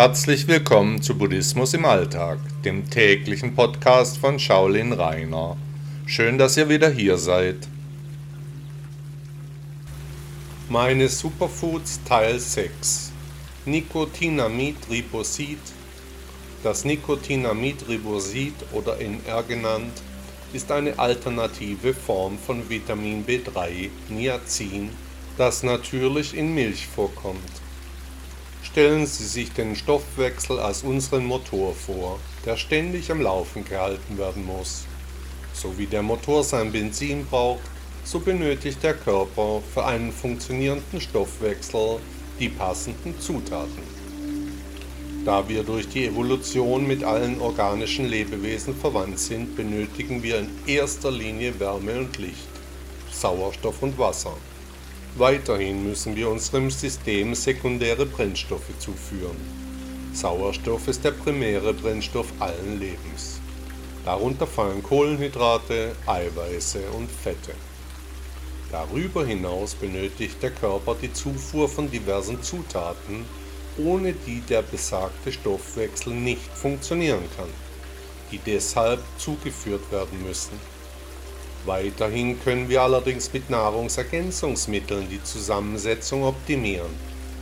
Herzlich willkommen zu Buddhismus im Alltag, dem täglichen Podcast von Shaolin Rainer. Schön, dass ihr wieder hier seid. Meine Superfoods Teil 6 Nicotinamid Ribosid Das Nicotinamid Ribosid oder NR genannt ist eine alternative Form von Vitamin B3, Niacin, das natürlich in Milch vorkommt. Stellen Sie sich den Stoffwechsel als unseren Motor vor, der ständig am Laufen gehalten werden muss. So wie der Motor sein Benzin braucht, so benötigt der Körper für einen funktionierenden Stoffwechsel die passenden Zutaten. Da wir durch die Evolution mit allen organischen Lebewesen verwandt sind, benötigen wir in erster Linie Wärme und Licht, Sauerstoff und Wasser. Weiterhin müssen wir unserem System sekundäre Brennstoffe zuführen. Sauerstoff ist der primäre Brennstoff allen Lebens. Darunter fallen Kohlenhydrate, Eiweiße und Fette. Darüber hinaus benötigt der Körper die Zufuhr von diversen Zutaten, ohne die der besagte Stoffwechsel nicht funktionieren kann, die deshalb zugeführt werden müssen. Weiterhin können wir allerdings mit Nahrungsergänzungsmitteln die Zusammensetzung optimieren,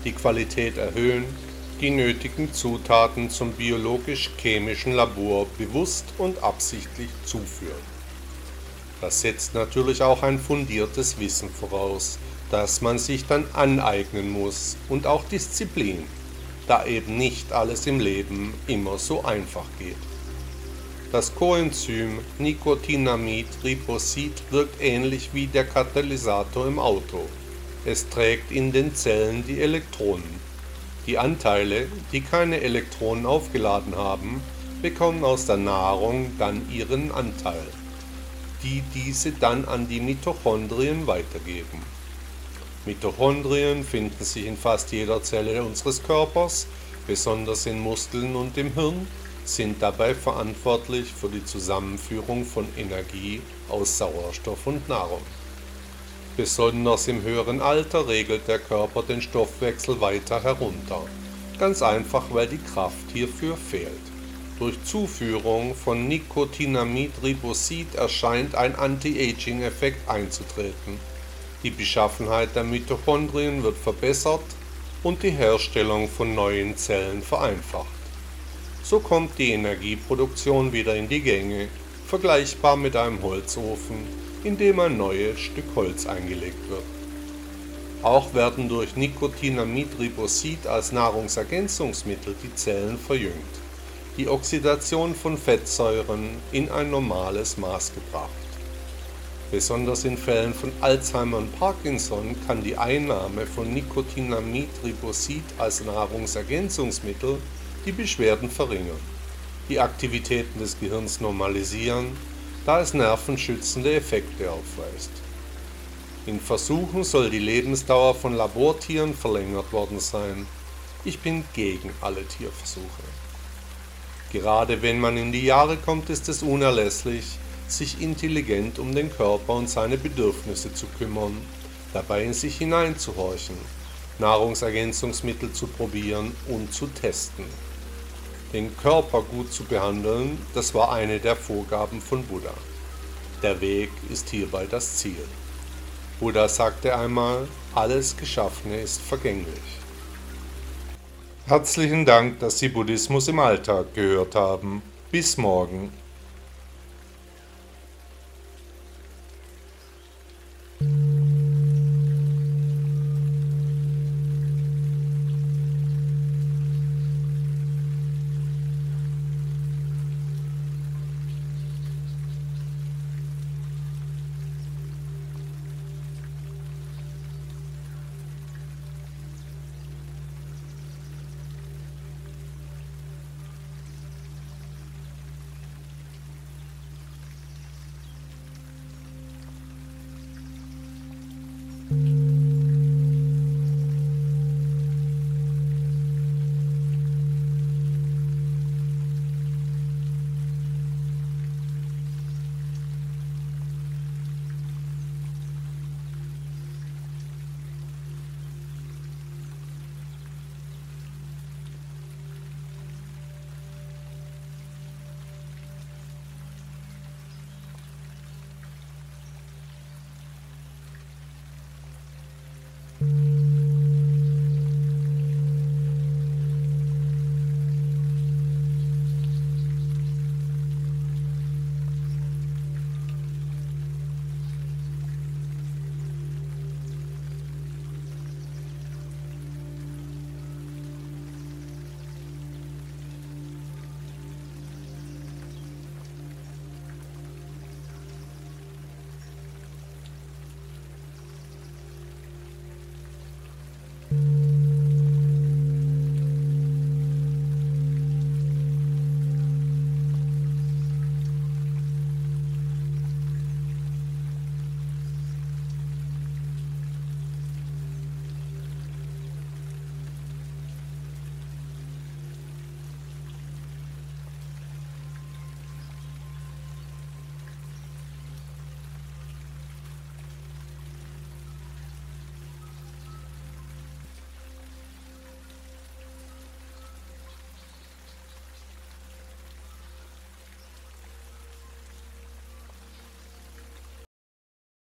die Qualität erhöhen, die nötigen Zutaten zum biologisch-chemischen Labor bewusst und absichtlich zuführen. Das setzt natürlich auch ein fundiertes Wissen voraus, das man sich dann aneignen muss und auch Disziplin da eben nicht alles im Leben immer so einfach geht. Das Coenzym Nicotinamid Ribosid wirkt ähnlich wie der Katalysator im Auto. Es trägt in den Zellen die Elektronen. Die Anteile, die keine Elektronen aufgeladen haben, bekommen aus der Nahrung dann ihren Anteil, die diese dann an die Mitochondrien weitergeben. Mitochondrien finden sich in fast jeder Zelle unseres Körpers, besonders in Muskeln und im Hirn, sind dabei verantwortlich für die Zusammenführung von Energie aus Sauerstoff und Nahrung. Besonders im höheren Alter regelt der Körper den Stoffwechsel weiter herunter, ganz einfach weil die Kraft hierfür fehlt. Durch Zuführung von Nicotinamid-Ribosid erscheint ein Anti-Aging-Effekt einzutreten die Beschaffenheit der Mitochondrien wird verbessert und die Herstellung von neuen Zellen vereinfacht. So kommt die Energieproduktion wieder in die Gänge, vergleichbar mit einem Holzofen, in dem ein neues Stück Holz eingelegt wird. Auch werden durch Nicotinamid-Ribosid als Nahrungsergänzungsmittel die Zellen verjüngt, die Oxidation von Fettsäuren in ein normales Maß gebracht. Besonders in Fällen von Alzheimer und Parkinson kann die Einnahme von Nicotinamid-Ribosid als Nahrungsergänzungsmittel die Beschwerden verringern, die Aktivitäten des Gehirns normalisieren, da es nervenschützende Effekte aufweist. In Versuchen soll die Lebensdauer von Labortieren verlängert worden sein. Ich bin gegen alle Tierversuche. Gerade wenn man in die Jahre kommt, ist es unerlässlich, sich intelligent um den Körper und seine Bedürfnisse zu kümmern, dabei in sich hineinzuhorchen, Nahrungsergänzungsmittel zu probieren und zu testen. Den Körper gut zu behandeln, das war eine der Vorgaben von Buddha. Der Weg ist hierbei das Ziel. Buddha sagte einmal, alles Geschaffene ist vergänglich. Herzlichen Dank, dass Sie Buddhismus im Alltag gehört haben. Bis morgen.